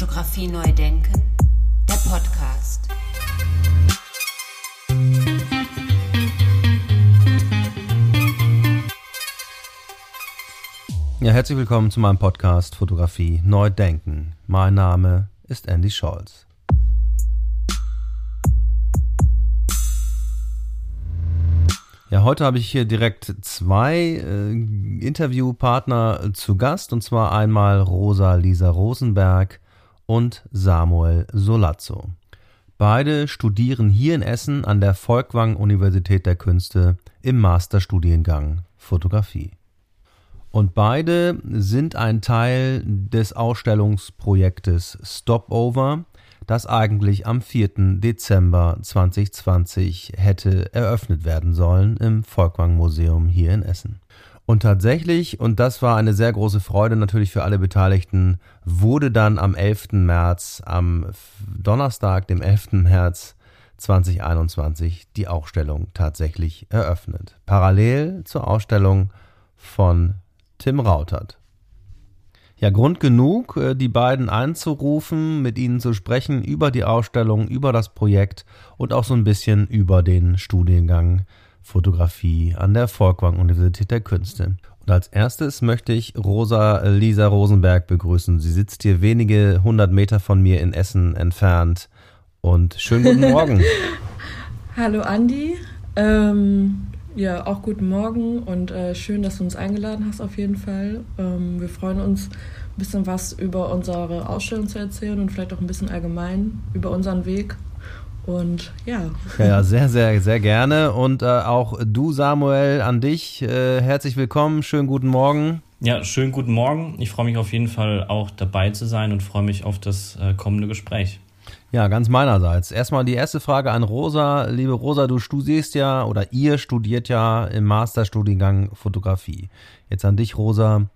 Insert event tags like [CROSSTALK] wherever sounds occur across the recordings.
Fotografie neu denken, der Podcast. Ja, herzlich willkommen zu meinem Podcast Fotografie neu denken. Mein Name ist Andy Scholz. Ja, heute habe ich hier direkt zwei äh, Interviewpartner zu Gast, und zwar einmal Rosa Lisa Rosenberg und Samuel Solazzo. Beide studieren hier in Essen an der Volkwang Universität der Künste im Masterstudiengang Fotografie. Und beide sind ein Teil des Ausstellungsprojektes Stopover, das eigentlich am 4. Dezember 2020 hätte eröffnet werden sollen im Volkwang Museum hier in Essen. Und tatsächlich, und das war eine sehr große Freude natürlich für alle Beteiligten, wurde dann am 11. März, am Donnerstag, dem 11. März 2021, die Ausstellung tatsächlich eröffnet. Parallel zur Ausstellung von Tim Rautert. Ja, Grund genug, äh, die beiden anzurufen, mit ihnen zu sprechen über die Ausstellung, über das Projekt und auch so ein bisschen über den Studiengang Fotografie an der Volkwang Universität der Künste. Und als erstes möchte ich Rosa Lisa Rosenberg begrüßen. Sie sitzt hier wenige hundert Meter von mir in Essen entfernt. Und schönen guten [LAUGHS] Morgen. Hallo Andi. Ähm, ja, auch guten Morgen und äh, schön, dass du uns eingeladen hast auf jeden Fall. Ähm, wir freuen uns, ein bisschen was über unsere Ausstellung zu erzählen und vielleicht auch ein bisschen allgemein über unseren Weg. Und ja. Ja, sehr, sehr, sehr gerne. Und äh, auch du, Samuel, an dich. Äh, herzlich willkommen. Schönen guten Morgen. Ja, schönen guten Morgen. Ich freue mich auf jeden Fall auch dabei zu sein und freue mich auf das äh, kommende Gespräch. Ja, ganz meinerseits. Erstmal die erste Frage an Rosa. Liebe Rosa, du studierst ja oder ihr studiert ja im Masterstudiengang Fotografie. Jetzt an dich, Rosa.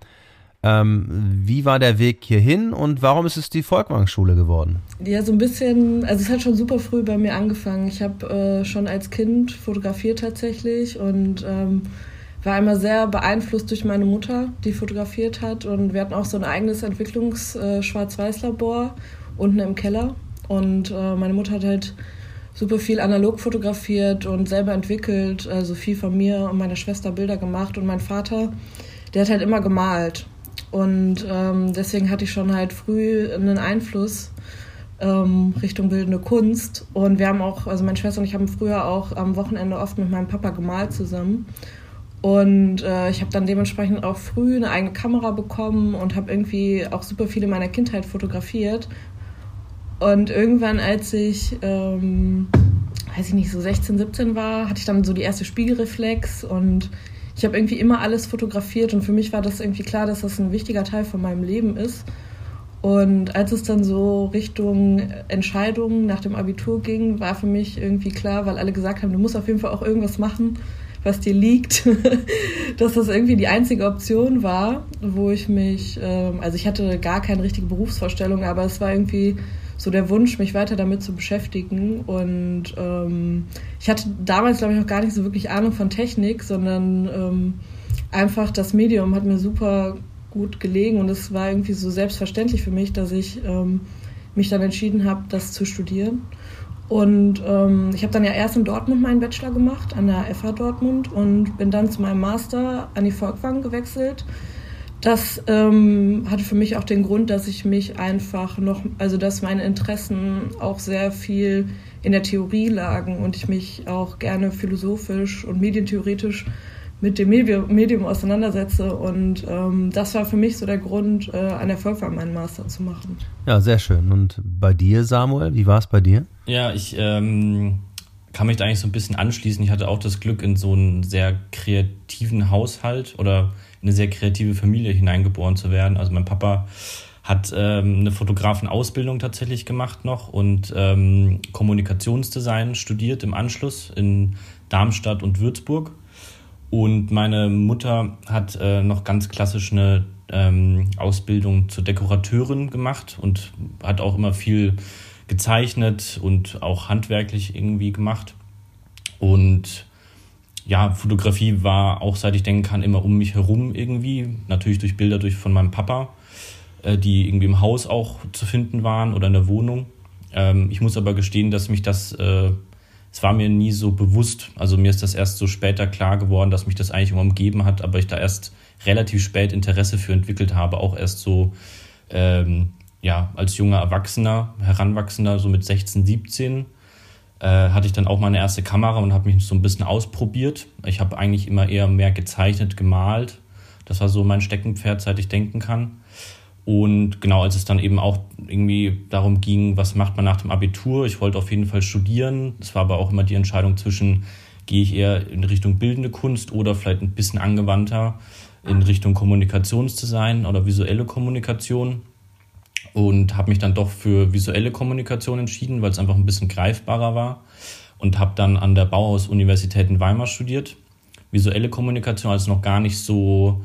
Ähm, wie war der Weg hierhin und warum ist es die Volkwang-Schule geworden? Ja, so ein bisschen, also es hat schon super früh bei mir angefangen. Ich habe äh, schon als Kind fotografiert tatsächlich und ähm, war immer sehr beeinflusst durch meine Mutter, die fotografiert hat. Und wir hatten auch so ein eigenes Entwicklungs-Schwarz-Weiß-Labor äh, unten im Keller. Und äh, meine Mutter hat halt super viel analog fotografiert und selber entwickelt, also viel von mir und meiner Schwester Bilder gemacht. Und mein Vater, der hat halt immer gemalt. Und ähm, deswegen hatte ich schon halt früh einen Einfluss ähm, Richtung bildende Kunst. Und wir haben auch, also meine Schwester und ich haben früher auch am Wochenende oft mit meinem Papa gemalt zusammen. Und äh, ich habe dann dementsprechend auch früh eine eigene Kamera bekommen und habe irgendwie auch super viel in meiner Kindheit fotografiert und irgendwann, als ich, ähm, weiß ich nicht, so 16, 17 war, hatte ich dann so die erste Spiegelreflex und ich habe irgendwie immer alles fotografiert und für mich war das irgendwie klar, dass das ein wichtiger Teil von meinem Leben ist. Und als es dann so Richtung Entscheidungen nach dem Abitur ging, war für mich irgendwie klar, weil alle gesagt haben, du musst auf jeden Fall auch irgendwas machen, was dir liegt, [LAUGHS] dass das irgendwie die einzige Option war, wo ich mich, ähm, also ich hatte gar keine richtige Berufsvorstellung, aber es war irgendwie so der Wunsch, mich weiter damit zu beschäftigen. Und ähm, ich hatte damals, glaube ich, noch gar nicht so wirklich Ahnung von Technik, sondern ähm, einfach das Medium hat mir super gut gelegen und es war irgendwie so selbstverständlich für mich, dass ich ähm, mich dann entschieden habe, das zu studieren. Und ähm, ich habe dann ja erst in Dortmund meinen Bachelor gemacht, an der FH Dortmund und bin dann zu meinem Master an die Volkwang gewechselt das ähm, hatte für mich auch den Grund, dass ich mich einfach noch, also dass meine Interessen auch sehr viel in der Theorie lagen und ich mich auch gerne philosophisch und medientheoretisch mit dem Medium auseinandersetze. Und ähm, das war für mich so der Grund, äh, an der Volkwang meinen Master zu machen. Ja, sehr schön. Und bei dir, Samuel, wie war es bei dir? Ja, ich ähm, kann mich da eigentlich so ein bisschen anschließen. Ich hatte auch das Glück, in so einen sehr kreativen Haushalt oder eine sehr kreative Familie hineingeboren zu werden. Also mein Papa hat ähm, eine Fotografenausbildung tatsächlich gemacht noch und ähm, Kommunikationsdesign studiert im Anschluss in Darmstadt und Würzburg. Und meine Mutter hat äh, noch ganz klassisch eine ähm, Ausbildung zur Dekorateurin gemacht und hat auch immer viel gezeichnet und auch handwerklich irgendwie gemacht. Und ja, Fotografie war auch seit ich denken kann immer um mich herum irgendwie. Natürlich durch Bilder durch von meinem Papa. äh, die irgendwie im Haus auch zu finden waren oder in der Wohnung. Ähm, ich muss aber gestehen, dass mich das, äh, es war mir nie so bewusst. Also mir ist das erst so später klar geworden, dass mich das eigentlich immer umgeben hat, aber ich da erst relativ spät Interesse für entwickelt habe, auch erst so ähm, ja, als junger Erwachsener, Heranwachsender, so mit 16, 17, äh, hatte ich dann auch meine erste Kamera und habe mich so ein bisschen ausprobiert. Ich habe eigentlich immer eher mehr gezeichnet, gemalt. Das war so mein Steckenpferd, seit ich denken kann. Und genau, als es dann eben auch irgendwie darum ging, was macht man nach dem Abitur, ich wollte auf jeden Fall studieren. Es war aber auch immer die Entscheidung zwischen, gehe ich eher in Richtung bildende Kunst oder vielleicht ein bisschen angewandter in Richtung Kommunikationsdesign oder visuelle Kommunikation. Und habe mich dann doch für visuelle Kommunikation entschieden, weil es einfach ein bisschen greifbarer war. Und habe dann an der Bauhaus-Universität in Weimar studiert. Visuelle Kommunikation, also noch gar nicht so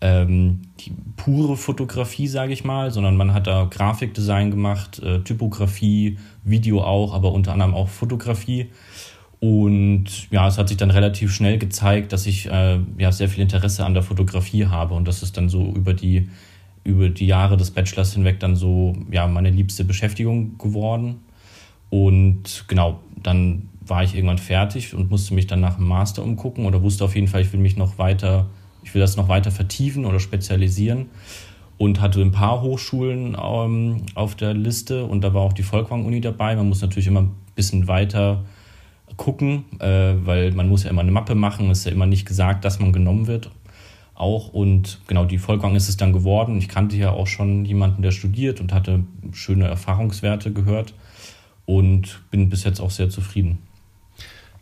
ähm, die pure Fotografie, sage ich mal, sondern man hat da Grafikdesign gemacht, äh, Typografie, Video auch, aber unter anderem auch Fotografie. Und ja, es hat sich dann relativ schnell gezeigt, dass ich äh, ja sehr viel Interesse an der Fotografie habe und das ist dann so über die über die Jahre des Bachelors hinweg dann so ja meine liebste Beschäftigung geworden. Und genau, dann war ich irgendwann fertig und musste mich dann nach dem Master umgucken oder wusste auf jeden Fall, ich will mich noch weiter ich will das noch weiter vertiefen oder spezialisieren und hatte ein paar Hochschulen ähm, auf der Liste und da war auch die Volkwang-Uni dabei. Man muss natürlich immer ein bisschen weiter gucken, äh, weil man muss ja immer eine Mappe machen. Es ist ja immer nicht gesagt, dass man genommen wird. Auch und genau die Volkwang ist es dann geworden. Ich kannte ja auch schon jemanden, der studiert und hatte schöne Erfahrungswerte gehört und bin bis jetzt auch sehr zufrieden.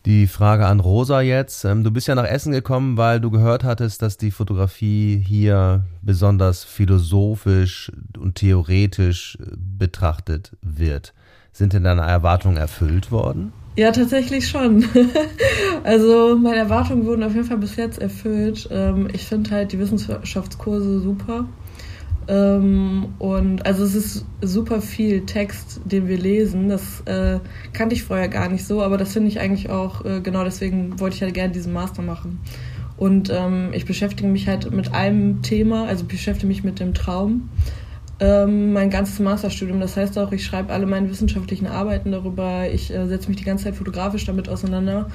Die Frage an Rosa jetzt. Ähm, du bist ja nach Essen gekommen, weil du gehört hattest, dass die Fotografie hier besonders philosophisch und theoretisch betrachtet wird. Sind denn deine Erwartungen erfüllt worden? Ja, tatsächlich schon. [LAUGHS] also meine Erwartungen wurden auf jeden Fall bis jetzt erfüllt. Ähm, ich finde halt die Wissenschaftskurse super. Ähm, und also es ist super viel Text, den wir lesen. Das äh, kannte ich vorher gar nicht so, aber das finde ich eigentlich auch, äh, genau deswegen wollte ich halt gerne diesen Master machen. Und ähm, ich beschäftige mich halt mit einem Thema, also beschäftige mich mit dem Traum. Ähm, mein ganzes Masterstudium, das heißt auch, ich schreibe alle meine wissenschaftlichen Arbeiten darüber, ich äh, setze mich die ganze Zeit fotografisch damit auseinander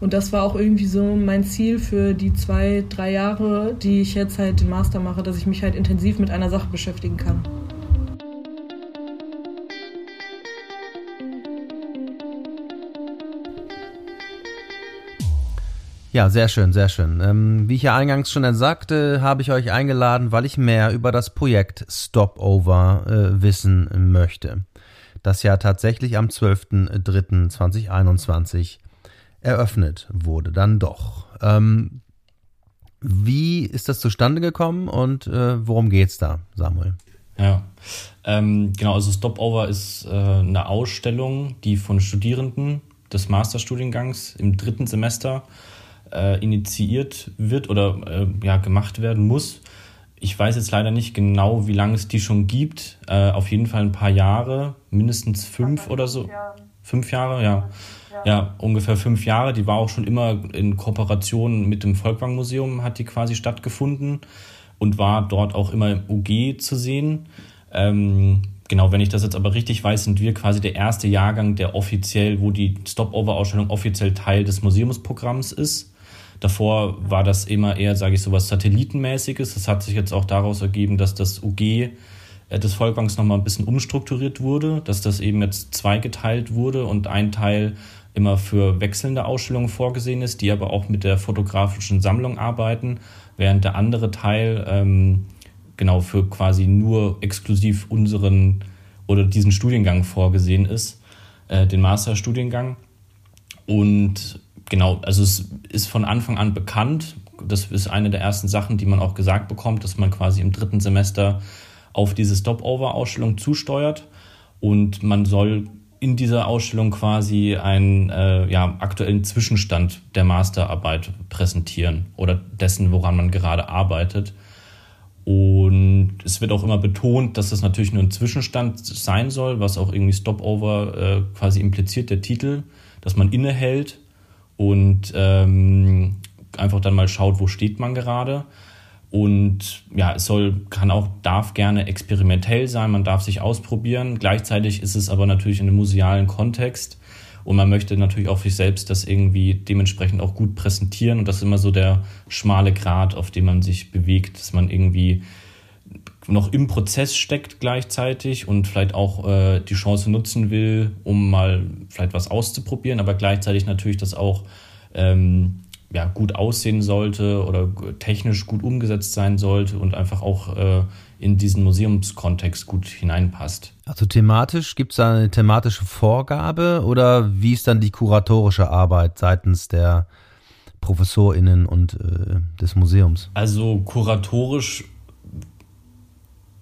und das war auch irgendwie so mein Ziel für die zwei, drei Jahre, die ich jetzt halt den Master mache, dass ich mich halt intensiv mit einer Sache beschäftigen kann. Ja, sehr schön, sehr schön. Ähm, wie ich ja eingangs schon sagte, habe ich euch eingeladen, weil ich mehr über das Projekt Stopover äh, wissen möchte. Das ja tatsächlich am 12.03.2021 eröffnet wurde, dann doch. Ähm, wie ist das zustande gekommen und äh, worum geht's da, Samuel? Ja, ähm, genau, also Stopover ist äh, eine Ausstellung, die von Studierenden des Masterstudiengangs im dritten Semester äh, initiiert wird oder äh, ja, gemacht werden muss. Ich weiß jetzt leider nicht genau, wie lange es die schon gibt. Äh, auf jeden Fall ein paar Jahre, mindestens fünf oder so. Fünf Jahre, ja ja, ungefähr fünf Jahre. Die war auch schon immer in Kooperation mit dem Volkwang Museum, hat die quasi stattgefunden und war dort auch immer im UG zu sehen. Ähm, genau, wenn ich das jetzt aber richtig weiß, sind wir quasi der erste Jahrgang, der offiziell, wo die Stopover-Ausstellung offiziell Teil des Museumsprogramms ist. Davor war das immer eher, sage ich so, was Satellitenmäßiges. Das hat sich jetzt auch daraus ergeben, dass das UG äh, des Volkwangs nochmal ein bisschen umstrukturiert wurde, dass das eben jetzt zweigeteilt wurde und ein Teil immer für wechselnde Ausstellungen vorgesehen ist, die aber auch mit der fotografischen Sammlung arbeiten, während der andere Teil ähm, genau für quasi nur exklusiv unseren oder diesen Studiengang vorgesehen ist, äh, den Masterstudiengang. Und genau, also es ist von Anfang an bekannt, das ist eine der ersten Sachen, die man auch gesagt bekommt, dass man quasi im dritten Semester auf diese Stopover-Ausstellung zusteuert und man soll in dieser Ausstellung quasi einen äh, ja, aktuellen Zwischenstand der Masterarbeit präsentieren oder dessen, woran man gerade arbeitet. Und es wird auch immer betont, dass das natürlich nur ein Zwischenstand sein soll, was auch irgendwie Stopover äh, quasi impliziert, der Titel, dass man innehält und ähm, einfach dann mal schaut, wo steht man gerade. Und ja, es soll, kann auch, darf gerne experimentell sein, man darf sich ausprobieren. Gleichzeitig ist es aber natürlich in einem musealen Kontext und man möchte natürlich auch sich selbst das irgendwie dementsprechend auch gut präsentieren. Und das ist immer so der schmale Grat, auf dem man sich bewegt, dass man irgendwie noch im Prozess steckt gleichzeitig und vielleicht auch äh, die Chance nutzen will, um mal vielleicht was auszuprobieren, aber gleichzeitig natürlich das auch ähm, ja, gut aussehen sollte oder technisch gut umgesetzt sein sollte und einfach auch äh, in diesen Museumskontext gut hineinpasst. Also thematisch, gibt es da eine thematische Vorgabe oder wie ist dann die kuratorische Arbeit seitens der ProfessorInnen und äh, des Museums? Also kuratorisch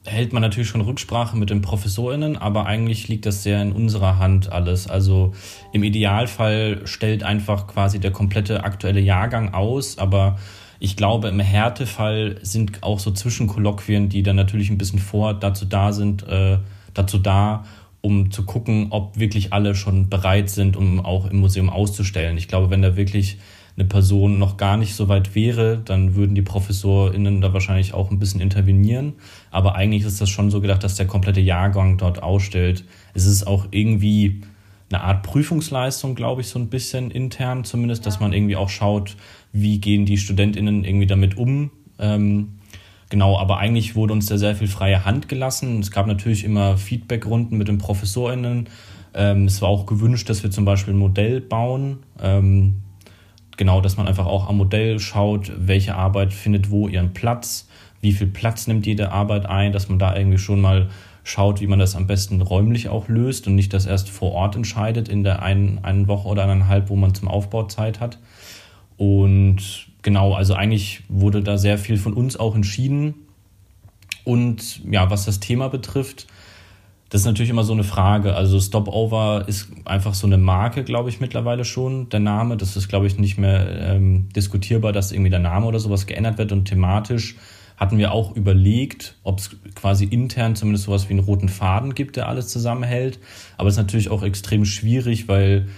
hält man natürlich schon Rücksprache mit den ProfessorInnen, aber eigentlich liegt das sehr in unserer Hand alles. Also im Idealfall stellt einfach quasi der komplette aktuelle Jahrgang aus, aber ich glaube, im Härtefall sind auch so Zwischenkolloquien, die dann natürlich ein bisschen vor dazu da sind, äh, dazu da, um zu gucken, ob wirklich alle schon bereit sind, um auch im Museum auszustellen. Ich glaube, wenn da wirklich eine Person noch gar nicht so weit wäre, dann würden die ProfessorInnen da wahrscheinlich auch ein bisschen intervenieren. Aber eigentlich ist das schon so gedacht, dass der komplette Jahrgang dort ausstellt. Es ist auch irgendwie eine Art Prüfungsleistung, glaube ich, so ein bisschen intern zumindest, dass man irgendwie auch schaut, wie gehen die StudentInnen irgendwie damit um. Ähm, genau, aber eigentlich wurde uns da sehr viel freie Hand gelassen. Es gab natürlich immer Feedbackrunden mit den ProfessorInnen. Ähm, es war auch gewünscht, dass wir zum Beispiel ein Modell bauen. Ähm, genau, dass man einfach auch am Modell schaut, welche Arbeit findet wo ihren Platz, wie viel Platz nimmt jede Arbeit ein, dass man da irgendwie schon mal schaut, wie man das am besten räumlich auch löst und nicht das erst vor Ort entscheidet in der einen, einen Woche oder eineinhalb, wo man zum Aufbau Zeit hat. Und genau, also eigentlich wurde da sehr viel von uns auch entschieden. Und ja, was das Thema betrifft, das ist natürlich immer so eine Frage. Also Stopover ist einfach so eine Marke, glaube ich, mittlerweile schon, der Name. Das ist, glaube ich, nicht mehr ähm, diskutierbar, dass irgendwie der Name oder sowas geändert wird. Und thematisch hatten wir auch überlegt, ob es quasi intern zumindest sowas wie einen roten Faden gibt, der alles zusammenhält. Aber es ist natürlich auch extrem schwierig, weil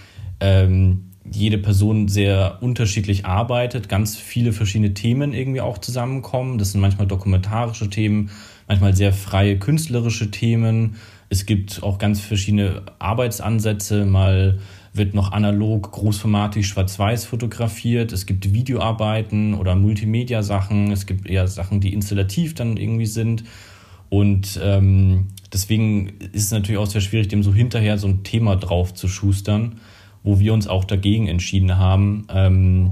ähm, jede Person sehr unterschiedlich arbeitet, ganz viele verschiedene Themen irgendwie auch zusammenkommen. Das sind manchmal dokumentarische Themen, manchmal sehr freie künstlerische Themen es gibt auch ganz verschiedene Arbeitsansätze. Mal wird noch analog, großformatig, schwarz-weiß fotografiert. Es gibt Videoarbeiten oder Multimedia-Sachen. Es gibt eher Sachen, die installativ dann irgendwie sind. Und ähm, deswegen ist es natürlich auch sehr schwierig, dem so hinterher so ein Thema drauf zu schustern, wo wir uns auch dagegen entschieden haben. Ähm,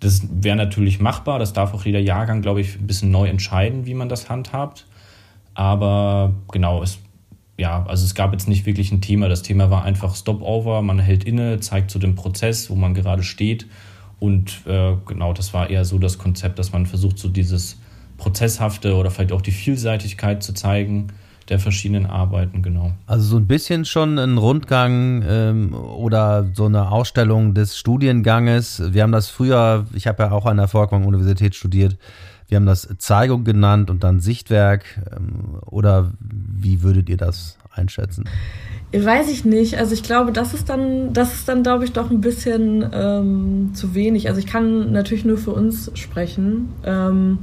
das wäre natürlich machbar. Das darf auch jeder Jahrgang, glaube ich, ein bisschen neu entscheiden, wie man das handhabt. Aber genau, es ja, also es gab jetzt nicht wirklich ein Thema. Das Thema war einfach Stopover, man hält inne, zeigt so den Prozess, wo man gerade steht. Und äh, genau, das war eher so das Konzept, dass man versucht, so dieses Prozesshafte oder vielleicht auch die Vielseitigkeit zu zeigen der verschiedenen Arbeiten, genau. Also so ein bisschen schon ein Rundgang ähm, oder so eine Ausstellung des Studienganges. Wir haben das früher, ich habe ja auch an der Volkwang-Universität studiert, wir haben das Zeigung genannt und dann Sichtwerk. Ähm, oder wie würdet ihr das einschätzen? Weiß ich nicht. Also ich glaube, das ist dann, das ist dann, glaube ich, doch ein bisschen ähm, zu wenig. Also ich kann natürlich nur für uns sprechen. Ähm,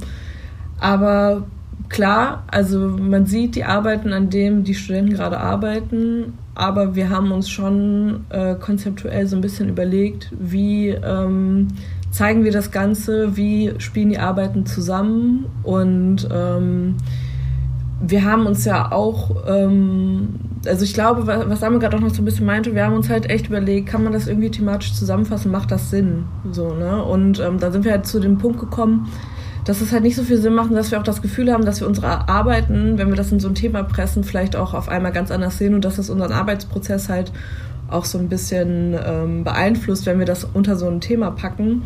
aber klar, also man sieht die Arbeiten, an denen die Studenten gerade arbeiten, aber wir haben uns schon äh, konzeptuell so ein bisschen überlegt, wie ähm, zeigen wir das Ganze, wie spielen die Arbeiten zusammen und ähm, wir haben uns ja auch, ähm, also ich glaube, was Samuel gerade auch noch so ein bisschen meinte, wir haben uns halt echt überlegt, kann man das irgendwie thematisch zusammenfassen, macht das Sinn? So, ne? Und ähm, da sind wir halt zu dem Punkt gekommen, dass es halt nicht so viel Sinn macht, dass wir auch das Gefühl haben, dass wir unsere Arbeiten, wenn wir das in so ein Thema pressen, vielleicht auch auf einmal ganz anders sehen und dass das unseren Arbeitsprozess halt auch so ein bisschen ähm, beeinflusst, wenn wir das unter so ein Thema packen.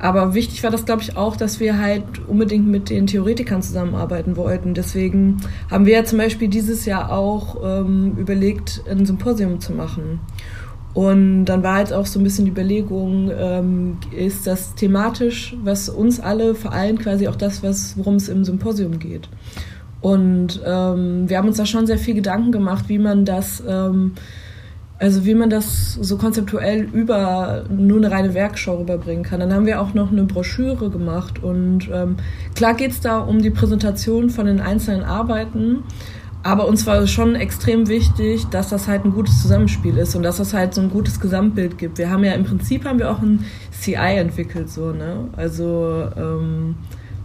Aber wichtig war das, glaube ich, auch, dass wir halt unbedingt mit den Theoretikern zusammenarbeiten wollten. Deswegen haben wir ja zum Beispiel dieses Jahr auch ähm, überlegt, ein Symposium zu machen. Und dann war jetzt auch so ein bisschen die Überlegung, ähm, ist das thematisch, was uns alle vereint, quasi auch das, was, worum es im Symposium geht. Und ähm, wir haben uns da schon sehr viel Gedanken gemacht, wie man das ähm, Also wie man das so konzeptuell über nur eine reine Werkschau rüberbringen kann. Dann haben wir auch noch eine Broschüre gemacht und ähm, klar geht es da um die Präsentation von den einzelnen Arbeiten, aber uns war schon extrem wichtig, dass das halt ein gutes Zusammenspiel ist und dass das halt so ein gutes Gesamtbild gibt. Wir haben ja im Prinzip haben wir auch ein CI entwickelt, so, ne? Also ähm,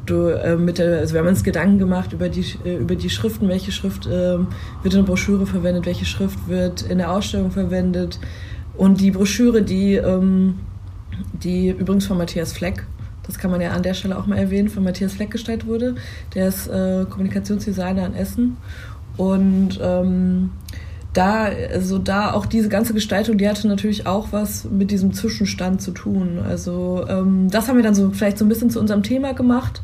du, äh, mit der, also wir haben uns Gedanken gemacht über die, äh, über die Schriften, welche Schrift äh, wird in der Broschüre verwendet, welche Schrift wird in der Ausstellung verwendet. Und die Broschüre, die, ähm, die übrigens von Matthias Fleck, das kann man ja an der Stelle auch mal erwähnen, von Matthias Fleck gestaltet wurde. Der ist äh, Kommunikationsdesigner in Essen. Und ähm, da, also da auch diese ganze Gestaltung, die hatte natürlich auch was mit diesem Zwischenstand zu tun. Also ähm, das haben wir dann so vielleicht so ein bisschen zu unserem Thema gemacht.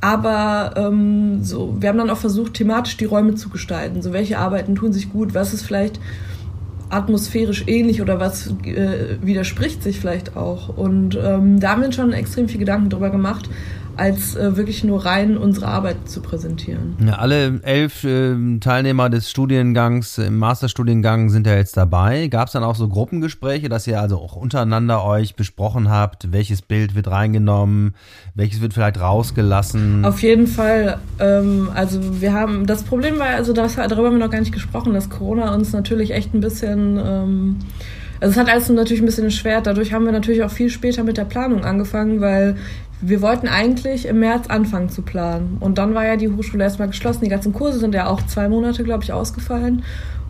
Aber ähm, so, wir haben dann auch versucht, thematisch die Räume zu gestalten. So, welche Arbeiten tun sich gut, was ist vielleicht atmosphärisch ähnlich oder was äh, widerspricht sich vielleicht auch. Und ähm, da haben wir schon extrem viel Gedanken drüber gemacht als äh, wirklich nur rein unsere Arbeit zu präsentieren. Ja, alle elf äh, Teilnehmer des Studiengangs im Masterstudiengang sind ja jetzt dabei. Gab es dann auch so Gruppengespräche, dass ihr also auch untereinander euch besprochen habt, welches Bild wird reingenommen, welches wird vielleicht rausgelassen? Auf jeden Fall. Ähm, also wir haben, das Problem war, also das, darüber haben wir noch gar nicht gesprochen, dass Corona uns natürlich echt ein bisschen... Ähm, also es hat alles natürlich ein bisschen erschwert. Dadurch haben wir natürlich auch viel später mit der Planung angefangen, weil wir wollten eigentlich im März anfangen zu planen. Und dann war ja die Hochschule erstmal geschlossen. Die ganzen Kurse sind ja auch zwei Monate, glaube ich, ausgefallen.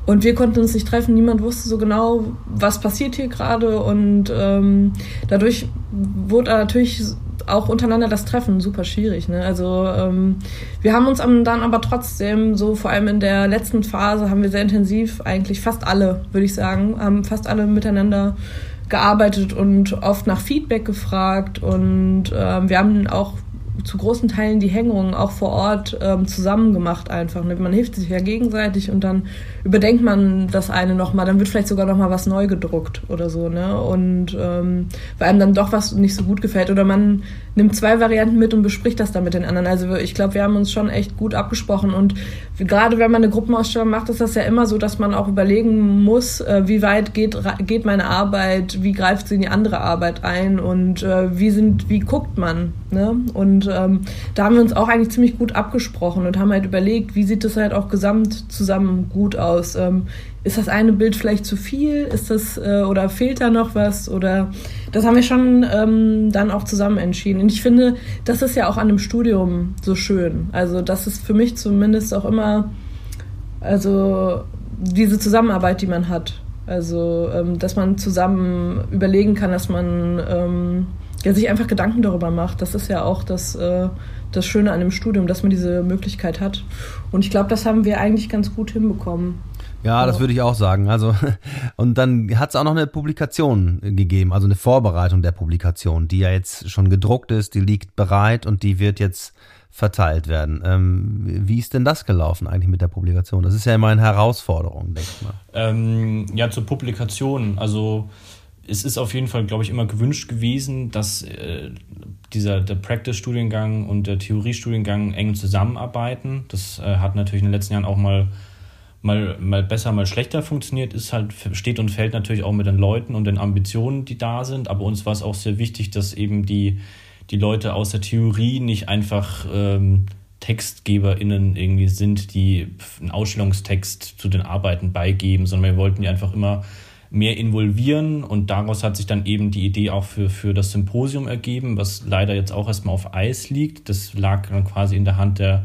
Und wir konnten uns nicht treffen. Niemand wusste so genau, was passiert hier gerade. Und ähm, dadurch wurde natürlich auch untereinander das Treffen super schwierig. Ne? Also ähm, wir haben uns dann aber trotzdem so, vor allem in der letzten Phase, haben wir sehr intensiv eigentlich fast alle, würde ich sagen, haben fast alle miteinander gearbeitet und oft nach Feedback gefragt und äh, wir haben auch zu großen Teilen die Hängungen auch vor Ort ähm, zusammen gemacht einfach. Ne? Man hilft sich ja gegenseitig und dann überdenkt man das eine nochmal, dann wird vielleicht sogar nochmal was neu gedruckt oder so, ne? Und ähm, weil einem dann doch was nicht so gut gefällt. Oder man nimmt zwei Varianten mit und bespricht das dann mit den anderen. Also ich glaube, wir haben uns schon echt gut abgesprochen. Und gerade wenn man eine Gruppenausstellung macht, ist das ja immer so, dass man auch überlegen muss, äh, wie weit geht, geht meine Arbeit, wie greift sie in die andere Arbeit ein und äh, wie sind, wie guckt man. Ne? Und ähm, da haben wir uns auch eigentlich ziemlich gut abgesprochen und haben halt überlegt, wie sieht das halt auch gesamt zusammen gut aus aus? Ähm, ist das eine Bild vielleicht zu viel? Ist das äh, oder fehlt da noch was? Oder das haben wir schon ähm, dann auch zusammen entschieden. Und ich finde, das ist ja auch an dem Studium so schön. Also das ist für mich zumindest auch immer, also diese Zusammenarbeit, die man hat. Also ähm, dass man zusammen überlegen kann, dass man ähm, ja, sich einfach Gedanken darüber macht. Das ist ja auch das, äh, das Schöne an dem Studium, dass man diese Möglichkeit hat. Und ich glaube, das haben wir eigentlich ganz gut hinbekommen. Ja, das würde ich auch sagen. Also, [LAUGHS] und dann hat es auch noch eine Publikation gegeben, also eine Vorbereitung der Publikation, die ja jetzt schon gedruckt ist, die liegt bereit und die wird jetzt verteilt werden. Ähm, wie ist denn das gelaufen eigentlich mit der Publikation? Das ist ja immer eine Herausforderung, denke ich mal. Ähm, ja, zur Publikation. Also es ist auf jeden Fall, glaube ich, immer gewünscht gewesen, dass äh, dieser der Practice-Studiengang und der Theorie-Studiengang eng zusammenarbeiten. Das äh, hat natürlich in den letzten Jahren auch mal mal, mal besser, mal schlechter funktioniert, ist halt, steht und fällt natürlich auch mit den Leuten und den Ambitionen, die da sind. Aber uns war es auch sehr wichtig, dass eben die, die Leute aus der Theorie nicht einfach ähm, TextgeberInnen irgendwie sind, die einen Ausstellungstext zu den Arbeiten beigeben, sondern wir wollten die einfach immer mehr involvieren und daraus hat sich dann eben die Idee auch für, für das Symposium ergeben, was leider jetzt auch erstmal auf Eis liegt. Das lag dann quasi in der Hand der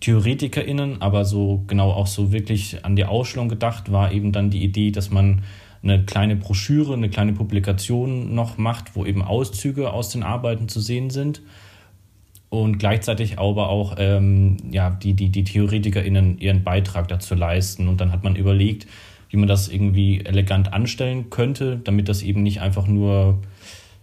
TheoretikerInnen, aber so genau auch so wirklich an die Ausstellung gedacht war eben dann die Idee, dass man eine kleine Broschüre, eine kleine Publikation noch macht, wo eben Auszüge aus den Arbeiten zu sehen sind und gleichzeitig aber auch ähm, ja, die, die, die TheoretikerInnen ihren Beitrag dazu leisten. Und dann hat man überlegt, wie man das irgendwie elegant anstellen könnte, damit das eben nicht einfach nur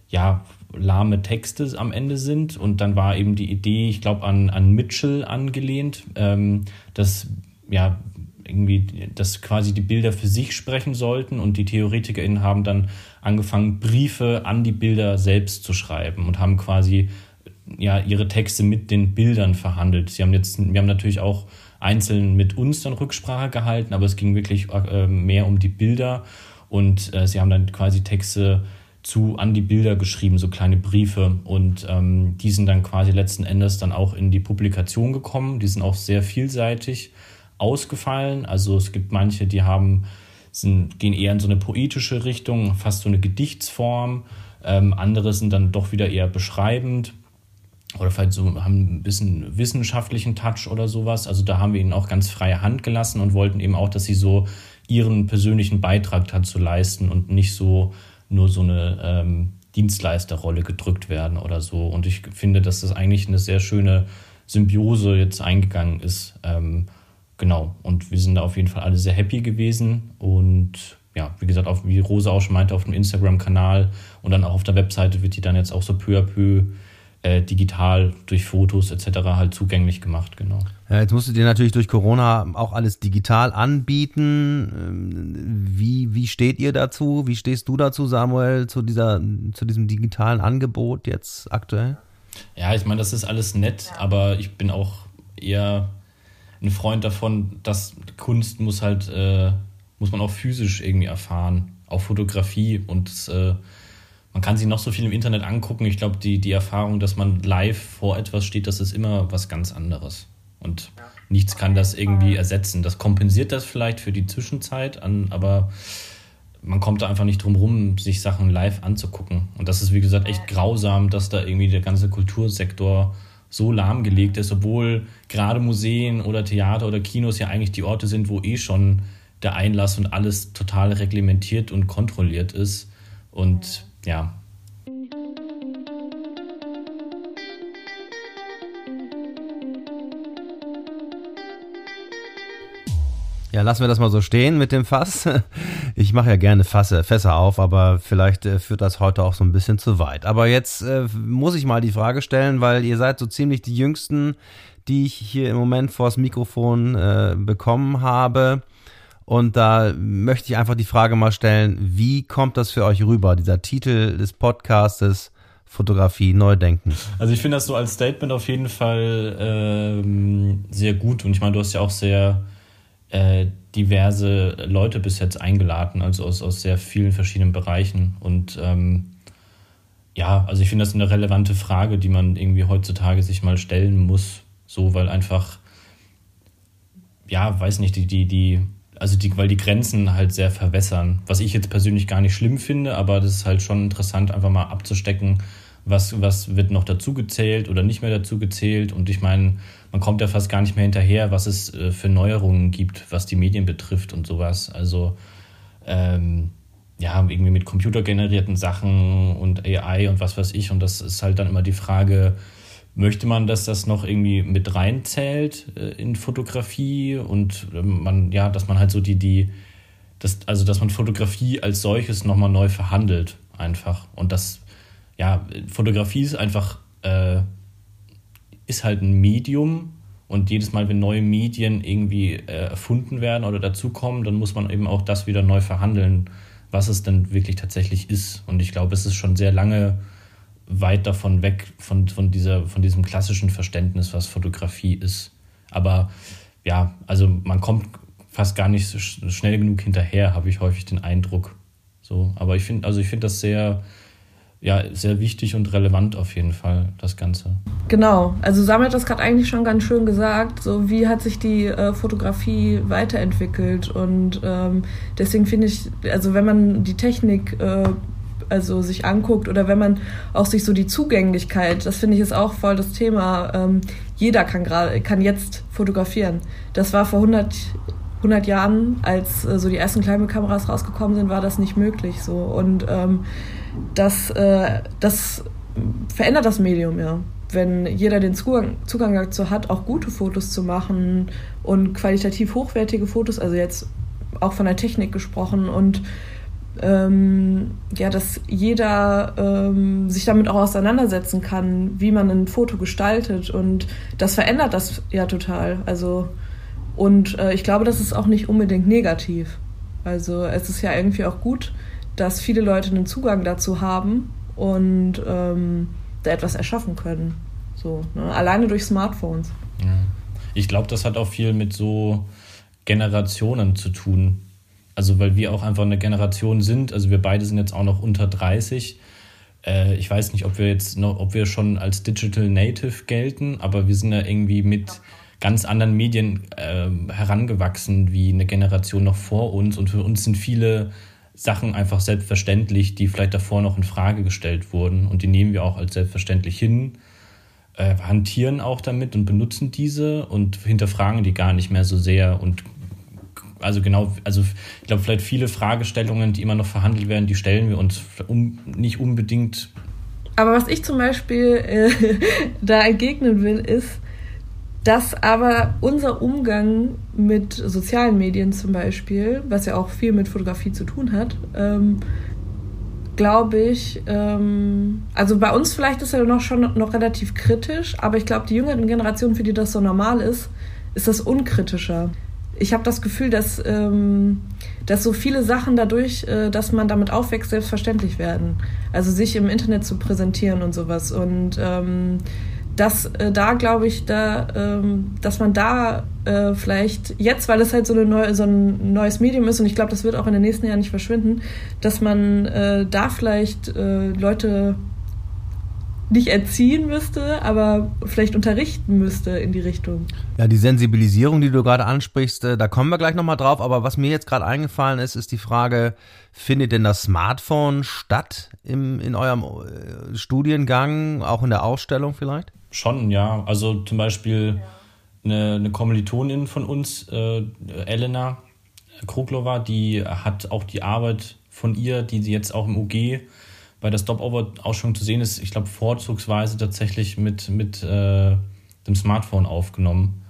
ja, lahme Texte am Ende sind. Und dann war eben die Idee, ich glaube, an, an Mitchell angelehnt, ähm, dass ja irgendwie, dass quasi die Bilder für sich sprechen sollten und die TheoretikerInnen haben dann angefangen, Briefe an die Bilder selbst zu schreiben und haben quasi ja ihre Texte mit den Bildern verhandelt. Sie haben jetzt, wir haben natürlich auch einzeln mit uns dann Rücksprache gehalten, aber es ging wirklich äh, mehr um die Bilder Und äh, sie haben dann quasi Texte zu an die Bilder geschrieben, so kleine Briefe. Und ähm, die sind dann quasi letzten Endes dann auch in die Publikation gekommen. Die sind auch sehr vielseitig ausgefallen. Also es gibt manche, die haben, sind, gehen eher in so eine poetische Richtung, fast so eine Gedichtsform. Ähm, andere sind dann doch wieder eher beschreibend oder vielleicht so haben ein bisschen wissenschaftlichen Touch oder sowas. Also da haben wir ihnen auch ganz freie Hand gelassen und wollten eben auch, dass sie so ihren persönlichen Beitrag dazu leisten und nicht so nur so eine ähm, Dienstleisterrolle gedrückt werden oder so. Und ich finde, dass das eigentlich eine sehr schöne Symbiose jetzt eingegangen ist. Ähm, genau. Und wir sind da auf jeden Fall alle sehr happy gewesen. Und ja, wie gesagt, auch, wie Rosa auch schon meinte, auf dem Instagram-Kanal und dann auch auf der Webseite wird die dann jetzt auch so peu à peu äh, digital durch Fotos etc. halt zugänglich gemacht, genau. Ja, jetzt musst du dir natürlich durch Corona auch alles digital anbieten. Ähm, wie, wie steht ihr dazu? Wie stehst du dazu, Samuel, zu, dieser, zu diesem digitalen Angebot jetzt aktuell? Ja, ich meine, das ist alles nett, aber ich bin auch eher ein Freund davon, dass Kunst muss halt, äh, muss man auch physisch irgendwie erfahren, auch Fotografie und äh, man kann sich noch so viel im Internet angucken. Ich glaube, die, die Erfahrung, dass man live vor etwas steht, das ist immer was ganz anderes. Und ja. nichts kann das irgendwie ersetzen. Das kompensiert das vielleicht für die Zwischenzeit, an, aber man kommt da einfach nicht drum rum, sich Sachen live anzugucken. Und das ist, wie gesagt, echt grausam, dass da irgendwie der ganze Kultursektor so lahmgelegt ist, obwohl gerade Museen oder Theater oder Kinos ja eigentlich die Orte sind, wo eh schon der Einlass und alles total reglementiert und kontrolliert ist. Und ja. Ja, lassen wir das mal so stehen mit dem Fass. [LAUGHS] Ich mache ja gerne Fasse, Fässer auf, aber vielleicht äh, führt das heute auch so ein bisschen zu weit. Aber jetzt äh, muss ich mal die Frage stellen, weil ihr seid so ziemlich die Jüngsten, die ich hier im Moment vors Mikrofon äh, bekommen habe. Und da möchte ich einfach die Frage mal stellen, wie kommt das für euch rüber, dieser Titel des Podcastes Fotografie neu denken? Also ich finde das so als Statement auf jeden Fall ähm, sehr gut. Und ich meine, du hast ja auch sehr äh, diverse Leute bis jetzt eingeladen, also aus, aus sehr vielen verschiedenen Bereichen. Und ähm, ja, also ich finde das eine relevante Frage, die man irgendwie heutzutage sich mal stellen muss. So, weil einfach, ja, weiß nicht, die, die, die also die, weil die Grenzen halt sehr verwässern. Was ich jetzt persönlich gar nicht schlimm finde, aber das ist halt schon interessant, einfach mal abzustecken, was, was wird noch dazu gezählt oder nicht mehr dazu gezählt. Und ich meine, man kommt ja fast gar nicht mehr hinterher, was es äh, für Neuerungen gibt, was die Medien betrifft und sowas. Also ähm, ja, irgendwie mit computergenerierten Sachen und AI und was weiß ich. Und das ist halt dann immer die Frage, möchte man, dass das noch irgendwie mit reinzählt äh, in Fotografie und äh, man, ja, dass man halt so die, die, das, also dass man Fotografie als solches nochmal neu verhandelt, einfach. Und das, ja, Fotografie ist einfach, äh, ist halt ein Medium und jedes Mal, wenn neue Medien irgendwie äh, erfunden werden oder dazukommen, dann muss man eben auch das wieder neu verhandeln, was es denn wirklich tatsächlich ist. Und ich glaube, es ist schon sehr lange weit davon weg, von, von, dieser, von diesem klassischen Verständnis, was Fotografie ist. Aber ja, also man kommt fast gar nicht schnell genug hinterher, habe ich häufig den Eindruck. So, aber ich finde, also ich finde das sehr, ja, sehr wichtig und relevant auf jeden Fall, das Ganze. Genau, also Sam hat das gerade eigentlich schon ganz schön gesagt, so wie hat sich die äh, Fotografie weiterentwickelt und ähm, deswegen finde ich, also wenn man die Technik äh, also sich anguckt oder wenn man auch sich so die Zugänglichkeit, das finde ich ist auch voll das Thema. Ähm, jeder kann gerade, kann jetzt fotografieren. Das war vor 100, 100 Jahren, als äh, so die ersten Kleinbildkameras rausgekommen sind, war das nicht möglich so. Und ähm, das, äh, das verändert das Medium, ja. Wenn jeder den Zugang, Zugang dazu hat, auch gute Fotos zu machen und qualitativ hochwertige Fotos, also jetzt auch von der Technik gesprochen und ähm, ja, dass jeder ähm, sich damit auch auseinandersetzen kann, wie man ein Foto gestaltet. Und das verändert das ja total. Also, und äh, ich glaube, das ist auch nicht unbedingt negativ. Also es ist ja irgendwie auch gut, dass viele Leute einen Zugang dazu haben und ähm, da etwas erschaffen können. So, ne? Alleine durch Smartphones. Ja. Ich glaube, das hat auch viel mit so Generationen zu tun Also weil wir auch einfach eine Generation sind, also wir beide sind jetzt auch noch unter 30. Äh, ich weiß nicht, ob wir jetzt noch, ob wir schon als Digital Native gelten, aber wir sind ja irgendwie mit ganz anderen Medien äh, herangewachsen wie eine Generation noch vor uns. Und für uns sind viele Sachen einfach selbstverständlich, die vielleicht davor noch in Frage gestellt wurden. Und die nehmen wir auch als selbstverständlich hin, äh, hantieren auch damit und benutzen diese und hinterfragen die gar nicht mehr so sehr. Und also genau, also ich glaube, vielleicht viele Fragestellungen, die immer noch verhandelt werden, die stellen wir uns um, nicht unbedingt. Aber was ich zum Beispiel äh, [LAUGHS] da entgegnen will, ist, dass aber unser Umgang mit sozialen Medien zum Beispiel, was ja auch viel mit Fotografie zu tun hat, ähm, glaube ich, ähm, also bei uns vielleicht ist er noch schon noch relativ kritisch, aber ich glaube, die jüngeren Generationen, für die das so normal ist, ist das unkritischer. Ich habe das Gefühl, dass, ähm, dass so viele Sachen dadurch, äh, dass man damit aufwächst, selbstverständlich werden. Also sich im Internet zu präsentieren und sowas. Und ähm, dass äh, da glaube ich, da, ähm, dass man da äh, vielleicht jetzt, weil es halt so, eine neue, so ein neues Medium ist und ich glaube, das wird auch in den nächsten Jahren nicht verschwinden, dass man äh, da vielleicht äh, Leute nicht erziehen müsste, aber vielleicht unterrichten müsste in die Richtung. Ja, die Sensibilisierung, die du gerade ansprichst, äh, da kommen wir gleich nochmal drauf. Aber was mir jetzt gerade eingefallen ist, ist die Frage, findet denn das Smartphone statt im, in eurem äh, Studiengang, auch in der Ausstellung vielleicht? Schon, ja. Also zum Beispiel eine, eine Kommilitonin von uns, äh, Elena Kroglova, die hat auch die Arbeit von ihr, die sie jetzt auch im UG bei der Stopover-Ausstellung zu sehen ist, ich glaube, vorzugsweise tatsächlich mit, mit äh, dem Smartphone aufgenommen.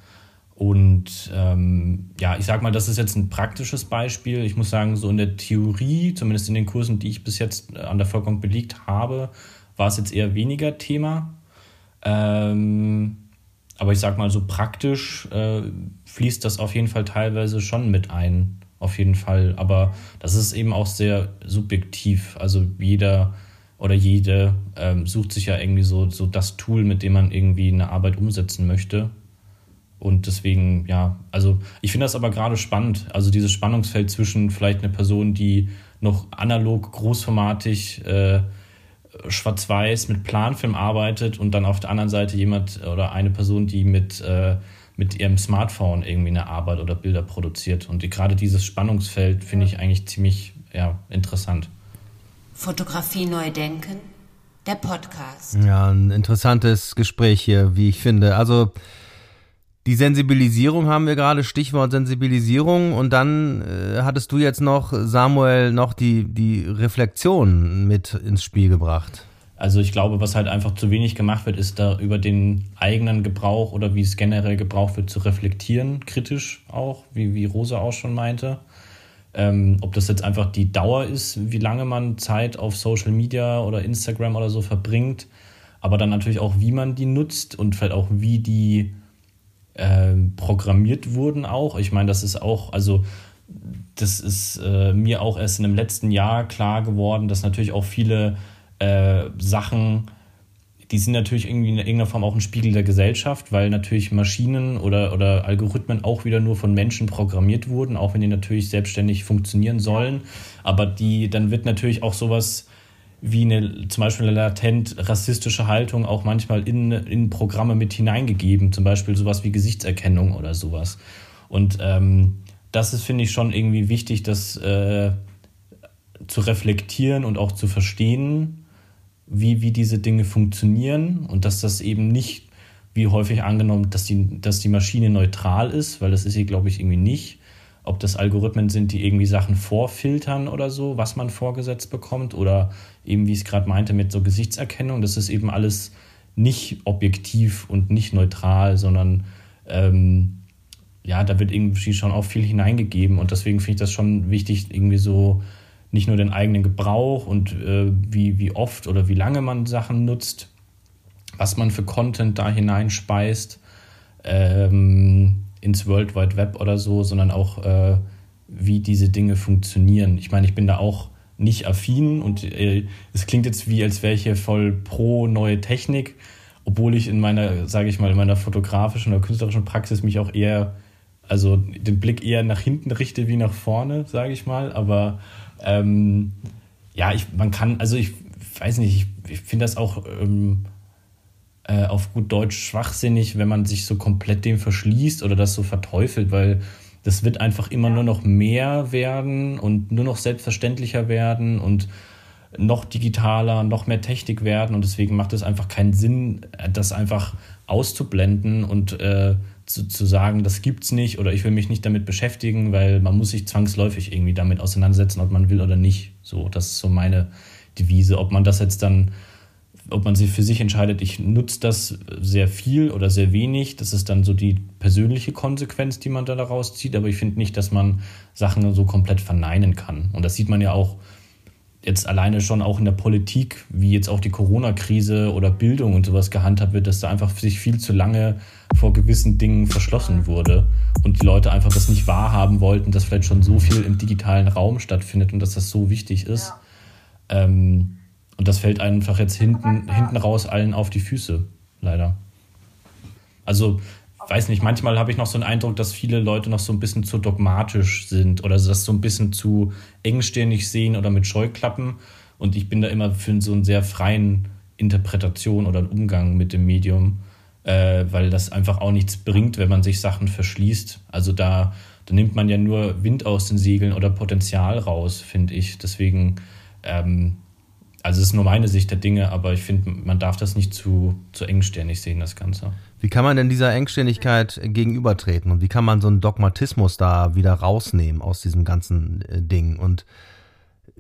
Und ähm, ja, ich sag mal, das ist jetzt ein praktisches Beispiel. Ich muss sagen, so in der Theorie, zumindest in den Kursen, die ich bis jetzt an der Vollkommen belegt habe, war es jetzt eher weniger Thema. Ähm, aber ich sag mal, so praktisch äh, fließt das auf jeden Fall teilweise schon mit ein. Auf jeden Fall. Aber das ist eben auch sehr subjektiv. Also jeder oder jede ähm, sucht sich ja irgendwie so, so das Tool, mit dem man irgendwie eine Arbeit umsetzen möchte. Und deswegen, ja, also ich finde das aber gerade spannend. Also dieses Spannungsfeld zwischen vielleicht einer Person, die noch analog, großformatig äh, schwarz-weiß mit Planfilm arbeitet und dann auf der anderen Seite jemand oder eine Person, die mit, äh, mit ihrem Smartphone irgendwie eine Arbeit oder Bilder produziert. Und die, gerade dieses Spannungsfeld finde ich eigentlich ziemlich ja, interessant. Fotografie neu denken, der Podcast. Ja, ein interessantes Gespräch hier, wie ich finde. Also die Sensibilisierung haben wir gerade, Stichwort Sensibilisierung. Und dann äh, hattest du jetzt noch, Samuel, noch die, die Reflexion mit ins Spiel gebracht. Also ich glaube, was halt einfach zu wenig gemacht wird, ist da über den eigenen Gebrauch oder wie es generell gebraucht wird, zu reflektieren, kritisch auch, wie, wie Rosa auch schon meinte. Ähm, ob das jetzt einfach die Dauer ist, wie lange man Zeit auf Social Media oder Instagram oder so verbringt, aber dann natürlich auch, wie man die nutzt und vielleicht auch, wie die äh, programmiert wurden auch. Ich meine, das ist auch, also das ist äh, mir auch erst in dem letzten Jahr klar geworden, dass natürlich auch viele äh, Sachen, die sind natürlich irgendwie in irgendeiner Form auch ein Spiegel der Gesellschaft, weil natürlich Maschinen oder, oder Algorithmen auch wieder nur von Menschen programmiert wurden, auch wenn die natürlich selbstständig funktionieren sollen. Aber die, dann wird natürlich auch sowas wie eine zum Beispiel eine latent rassistische Haltung auch manchmal in, in Programme mit hineingegeben, zum Beispiel sowas wie Gesichtserkennung oder sowas. Und ähm, das ist, finde ich, schon irgendwie wichtig, das äh, zu reflektieren und auch zu verstehen, wie, wie diese Dinge funktionieren und dass das eben nicht, wie häufig angenommen, dass die, dass die Maschine neutral ist, weil das ist sie, glaube ich, irgendwie nicht, ob das Algorithmen sind, die irgendwie Sachen vorfiltern oder so, was man vorgesetzt bekommt, oder eben, wie ich es gerade meinte, mit so Gesichtserkennung, das ist eben alles nicht objektiv und nicht neutral, sondern ähm, ja, da wird irgendwie schon auch viel hineingegeben und deswegen finde ich das schon wichtig, irgendwie so nicht nur den eigenen Gebrauch und äh, wie, wie oft oder wie lange man Sachen nutzt, was man für Content da hineinspeist, ähm, ins World Wide Web oder so, sondern auch, äh, wie diese Dinge funktionieren. Ich meine, ich bin da auch nicht affin und äh, es klingt jetzt wie, als wäre ich hier voll pro neue Technik, obwohl ich in meiner, sage ich mal, in meiner fotografischen oder künstlerischen Praxis mich auch eher also den Blick eher nach hinten richte wie nach vorne, sage ich mal. Aber ähm, ja, ich, man kann, also ich weiß nicht, ich, ich finde das auch ähm, äh, auf gut Deutsch schwachsinnig, wenn man sich so komplett dem verschließt oder das so verteufelt, weil das wird einfach immer nur noch mehr werden und nur noch selbstverständlicher werden und noch digitaler, noch mehr Technik werden und deswegen macht es einfach keinen Sinn, das einfach auszublenden und äh, zu, zu sagen, das gibt's nicht oder ich will mich nicht damit beschäftigen, weil man muss sich zwangsläufig irgendwie damit auseinandersetzen, ob man will oder nicht. So, das ist so meine Devise. Ob man das jetzt dann, ob man sich für sich entscheidet, ich nutze das sehr viel oder sehr wenig, das ist dann so die persönliche Konsequenz, die man da daraus zieht. Aber ich finde nicht, dass man Sachen so komplett verneinen kann. Und das sieht man ja auch jetzt alleine schon auch in der Politik, wie jetzt auch die Corona-Krise oder Bildung und sowas gehandhabt wird, dass da einfach sich viel zu lange vor gewissen Dingen verschlossen wurde und die Leute einfach das nicht wahrhaben wollten, dass vielleicht schon so viel im digitalen Raum stattfindet und dass das so wichtig ist. Ja. Ähm, und das fällt einfach jetzt hinten, hinten raus allen auf die Füße, leider. Also weiß nicht, manchmal habe ich noch so einen Eindruck, dass viele Leute noch so ein bisschen zu dogmatisch sind oder das so ein bisschen zu engstirnig sehen oder mit Scheuklappen. Und ich bin da immer für so einen sehr freien Interpretation oder einen Umgang mit dem Medium, äh, weil das einfach auch nichts bringt, wenn man sich Sachen verschließt. Also da, da nimmt man ja nur Wind aus den Segeln oder Potenzial raus, finde ich. Deswegen ähm, also es ist nur meine Sicht der Dinge, aber ich finde, man darf das nicht zu, zu engstirnig sehen, das Ganze. Wie kann man denn dieser Engstirnigkeit gegenübertreten und wie kann man so einen Dogmatismus da wieder rausnehmen aus diesem ganzen äh, Ding? Und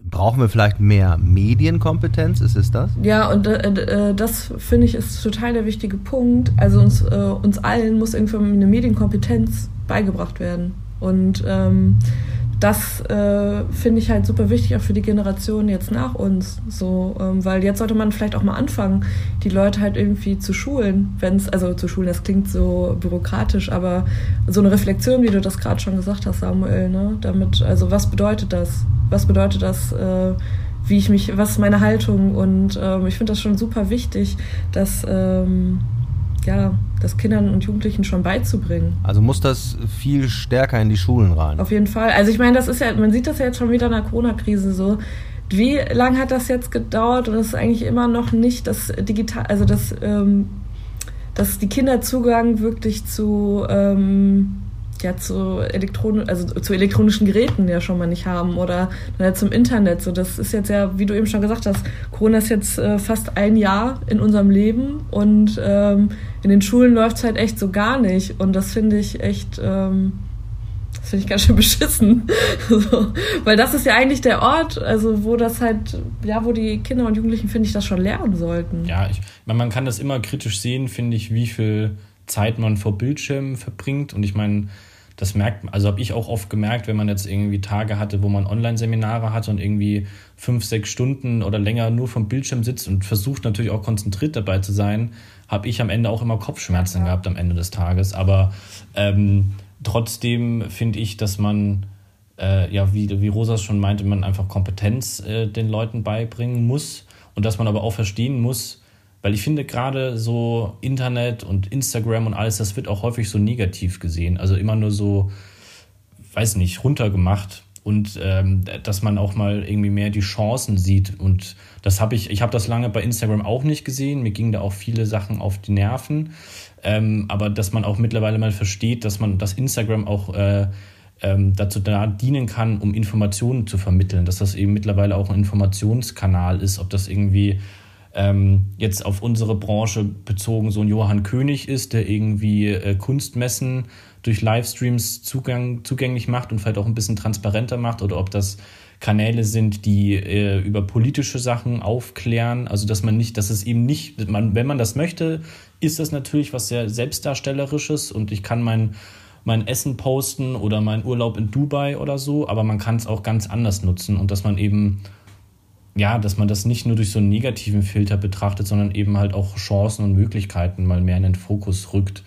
brauchen wir vielleicht mehr Medienkompetenz? Ist es das? Ja, und äh, äh das finde ich ist total der wichtige Punkt. Also uns, äh, uns allen muss irgendwann eine Medienkompetenz beigebracht werden. Und ähm, das äh, finde ich halt super wichtig auch für die Generation jetzt nach uns. So, ähm, weil jetzt sollte man vielleicht auch mal anfangen, die Leute halt irgendwie zu schulen, wenn es, also zu schulen, das klingt so bürokratisch, aber so eine Reflexion, wie du das gerade schon gesagt hast, Samuel, ne? Damit, also was bedeutet das? Was bedeutet das? Äh, wie ich mich, was ist meine Haltung? Und ähm, ich finde das schon super wichtig, dass ähm, ja, das Kindern und Jugendlichen schon beizubringen. Also muss das viel stärker in die Schulen rein. Auf jeden Fall. Also ich meine, das ist ja, man sieht das ja jetzt schon wieder in der Corona-Krise so. Wie lange hat das jetzt gedauert und es ist eigentlich immer noch nicht das digital, also das, ähm, dass die Kinder Zugang wirklich zu ähm, ja zu Elektron also zu elektronischen Geräten ja schon mal nicht haben oder dann halt zum Internet. So, das ist jetzt ja, wie du eben schon gesagt hast, Corona ist jetzt äh, fast ein Jahr in unserem Leben und ähm, in den Schulen läuft es halt echt so gar nicht. Und das finde ich echt, ähm, das finde ich ganz schön [LAUGHS] beschissen. [LAUGHS] so, weil das ist ja eigentlich der Ort, also wo das halt, ja, wo die Kinder und Jugendlichen, finde ich, das schon lernen sollten. Ja, ich, man kann das immer kritisch sehen, finde ich, wie viel Zeit man vor Bildschirmen verbringt. Und ich meine, das merkt man, also habe ich auch oft gemerkt, wenn man jetzt irgendwie Tage hatte, wo man Online-Seminare hatte und irgendwie fünf, sechs Stunden oder länger nur vom Bildschirm sitzt und versucht natürlich auch konzentriert dabei zu sein, habe ich am Ende auch immer Kopfschmerzen gehabt am Ende des Tages. Aber ähm, trotzdem finde ich, dass man, äh, ja, wie, wie Rosa schon meinte, man einfach Kompetenz äh, den Leuten beibringen muss und dass man aber auch verstehen muss, weil ich finde gerade so Internet und Instagram und alles, das wird auch häufig so negativ gesehen. Also immer nur so, weiß nicht, runtergemacht. Und ähm, dass man auch mal irgendwie mehr die Chancen sieht. Und das habe ich, ich habe das lange bei Instagram auch nicht gesehen. Mir gingen da auch viele Sachen auf die Nerven. Ähm, aber dass man auch mittlerweile mal versteht, dass man, dass Instagram auch äh, ähm, dazu da dienen kann, um Informationen zu vermitteln, dass das eben mittlerweile auch ein Informationskanal ist, ob das irgendwie ähm, jetzt auf unsere Branche bezogen so ein Johann König ist, der irgendwie äh, Kunstmessen durch Livestreams Zugang, zugänglich macht und vielleicht auch ein bisschen transparenter macht oder ob das Kanäle sind, die äh, über politische Sachen aufklären. Also dass man nicht, dass es eben nicht, man, wenn man das möchte, ist das natürlich was sehr Selbstdarstellerisches und ich kann mein mein Essen posten oder meinen Urlaub in Dubai oder so, aber man kann es auch ganz anders nutzen und dass man eben ja, dass man das nicht nur durch so einen negativen Filter betrachtet, sondern eben halt auch Chancen und Möglichkeiten mal mehr in den Fokus rückt.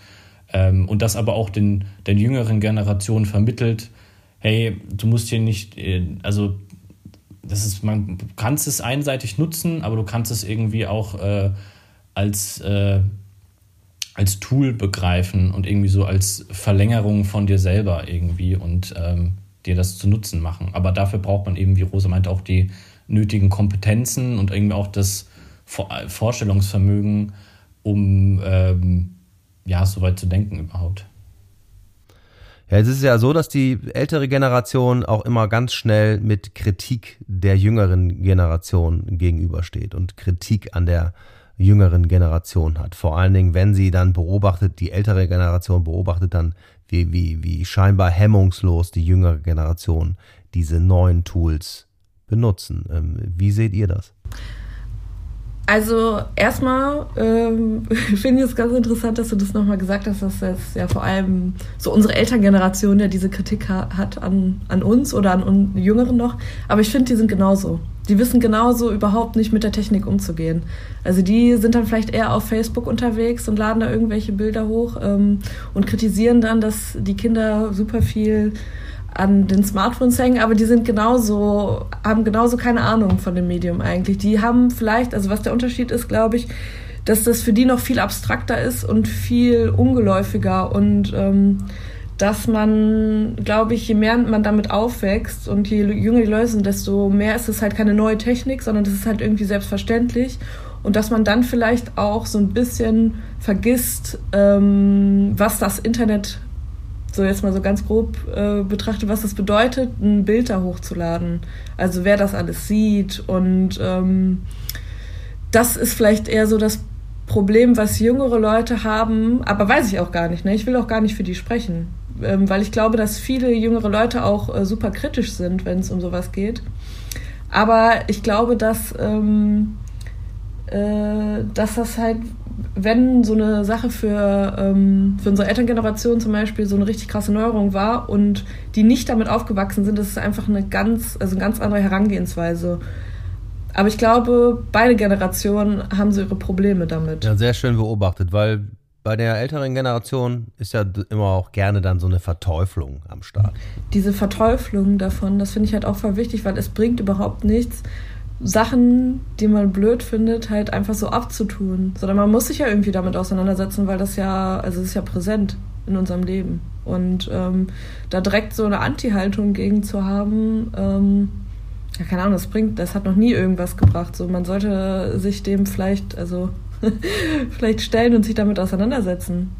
Ähm, und das aber auch den, den jüngeren Generationen vermittelt, hey, du musst hier nicht, äh, also das ist, man kannst es einseitig nutzen, aber du kannst es irgendwie auch äh, als, äh, als Tool begreifen und irgendwie so als Verlängerung von dir selber irgendwie und ähm, dir das zu Nutzen machen. Aber dafür braucht man eben, wie Rosa meinte, auch die nötigen Kompetenzen und irgendwie auch das Vorstellungsvermögen, um ähm, ja, so weit zu denken überhaupt. Ja, es ist ja so, dass die ältere Generation auch immer ganz schnell mit Kritik der jüngeren Generation gegenübersteht und Kritik an der jüngeren Generation hat. Vor allen Dingen, wenn sie dann beobachtet, die ältere Generation beobachtet dann, wie, wie, wie scheinbar hemmungslos die jüngere Generation diese neuen Tools benutzen. Ähm, wie seht ihr das? Also erstmal ähm, [LAUGHS] finde ich es ganz interessant, dass du das nochmal gesagt hast, dass es ja vor allem so unsere Elterngeneration ja diese Kritik ha hat an, an uns oder an uns Jüngeren noch. Aber ich finde, die sind genauso. Die wissen genauso überhaupt nicht mit der Technik umzugehen. Also die sind dann vielleicht eher auf Facebook unterwegs und laden da irgendwelche Bilder hoch ähm, und kritisieren dann, dass die Kinder super viel an den Smartphones hängen, aber die sind genauso, haben genauso keine Ahnung von dem Medium eigentlich. Die haben vielleicht, also was der Unterschied ist, glaube ich, dass das für die noch viel abstrakter ist und viel ungeläufiger und ähm, dass man, glaube ich, je mehr man damit aufwächst und je jünger die Leute sind, desto mehr ist es halt keine neue Technik, sondern das ist halt irgendwie selbstverständlich und dass man dann vielleicht auch so ein bisschen vergisst, ähm, was das Internet so jetzt mal so ganz grob äh, betrachtet, was das bedeutet, ein Bild da hochzuladen. Also wer das alles sieht. Und ähm, das ist vielleicht eher so das Problem, was jüngere Leute haben, aber weiß ich auch gar nicht. Ne? Ich will auch gar nicht für die sprechen, ähm, weil ich glaube, dass viele jüngere Leute auch äh, super kritisch sind, wenn es um sowas geht. Aber ich glaube, dass, ähm, äh, dass das halt wenn so eine Sache für, ähm, für unsere Elterngeneration zum Beispiel so eine richtig krasse Neuerung war und die nicht damit aufgewachsen sind, das ist einfach eine ganz, also eine ganz andere Herangehensweise. Aber ich glaube, beide Generationen haben so ihre Probleme damit. Ja, sehr schön beobachtet, weil bei der älteren Generation ist ja immer auch gerne dann so eine Verteuflung am Start. Diese Verteuflung davon, das finde ich halt auch voll wichtig, weil es bringt überhaupt nichts, Sachen, die man blöd findet, halt einfach so abzutun. Sondern man muss sich ja irgendwie damit auseinandersetzen, weil das ja, also es ist ja präsent in unserem Leben. Und ähm, da direkt so eine Anti-Haltung gegen zu haben, ähm, ja, keine Ahnung, das bringt, das hat noch nie irgendwas gebracht. So, man sollte sich dem vielleicht, also [LAUGHS] vielleicht stellen und sich damit auseinandersetzen.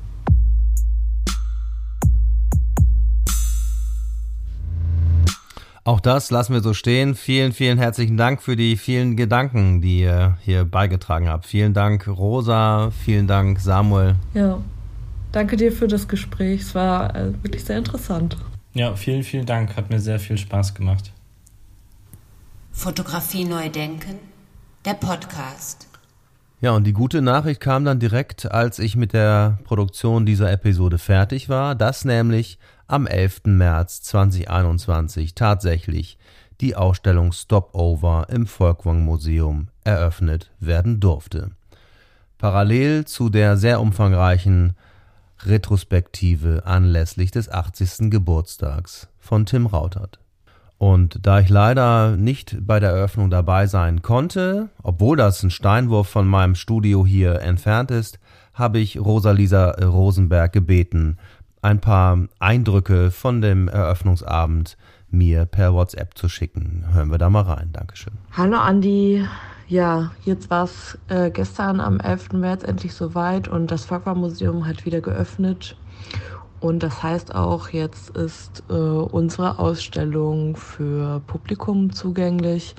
Auch das lassen wir so stehen. Vielen, vielen herzlichen Dank für die vielen Gedanken, die ihr hier beigetragen habt. Vielen Dank, Rosa. Vielen Dank, Samuel. Ja, danke dir für das Gespräch. Es war äh, wirklich sehr interessant. Ja, vielen, vielen Dank. Hat mir sehr viel Spaß gemacht. Fotografie neu denken, der Podcast. Ja, und die gute Nachricht kam dann direkt, als ich mit der Produktion dieser Episode fertig war, dass nämlich am 11. März 2021 tatsächlich die Ausstellung Stopover im Volkwang Museum eröffnet werden durfte. Parallel zu der sehr umfangreichen Retrospektive anlässlich des 80. Geburtstags von Tim Rautert. Und da ich leider nicht bei der Eröffnung dabei sein konnte, obwohl das ein Steinwurf von meinem Studio hier entfernt ist, habe ich Rosalisa Rosenberg gebeten, ein paar Eindrücke von dem Eröffnungsabend mir per WhatsApp zu schicken. Hören wir da mal rein. Dankeschön. Hallo Andi. Ja, jetzt war es äh, gestern am 11. März endlich soweit und das Fakwa-Museum hat wieder geöffnet. Und das heißt auch, jetzt ist äh, unsere Ausstellung für Publikum zugänglich.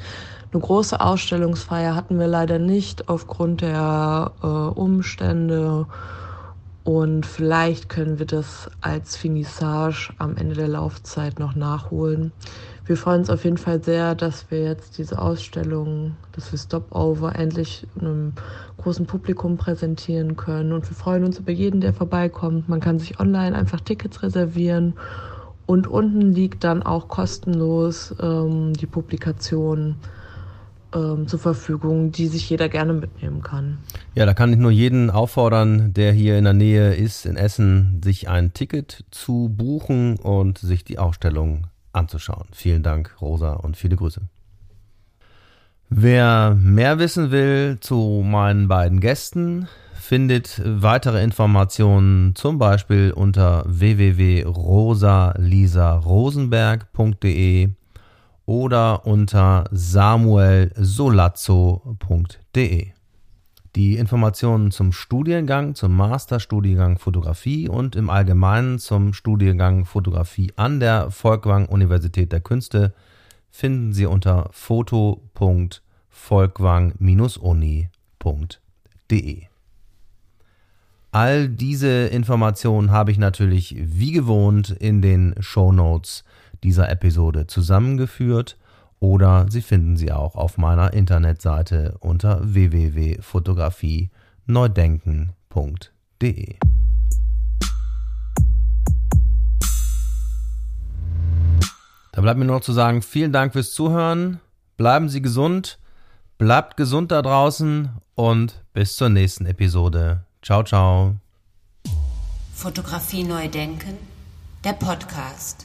Eine große Ausstellungsfeier hatten wir leider nicht aufgrund der äh, Umstände und vielleicht können wir das als Finissage am Ende der Laufzeit noch nachholen. Wir freuen uns auf jeden Fall sehr, dass wir jetzt diese Ausstellung, dass wir Stopover endlich einem großen Publikum präsentieren können. Und wir freuen uns über jeden, der vorbeikommt. Man kann sich online einfach Tickets reservieren. Und unten liegt dann auch kostenlos ähm, die Publikation ähm, zur Verfügung, die sich jeder gerne mitnehmen kann. Ja, da kann ich nur jeden auffordern, der hier in der Nähe ist, in Essen, sich ein Ticket zu buchen und sich die Ausstellung anzuschauen. Vielen Dank, Rosa, und viele Grüße. Wer mehr wissen will zu meinen beiden Gästen, findet weitere Informationen zum Beispiel unter www.rosalisarosenberg.de oder unter samuelsolazzo.de. Die Informationen zum Studiengang, zum Masterstudiengang Fotografie und im Allgemeinen zum Studiengang Fotografie an der Volkwang Universität der Künste finden Sie unter foto.volkwang-uni.de. All diese Informationen habe ich natürlich wie gewohnt in den Show Notes dieser Episode zusammengeführt oder Sie finden sie auch auf meiner Internetseite unter www.fotografieneudenken.de. Da bleibt mir nur noch zu sagen, vielen Dank fürs Zuhören, bleiben Sie gesund, bleibt gesund da draußen und bis zur nächsten Episode. Ciao, ciao. Fotografie neu denken, der Podcast.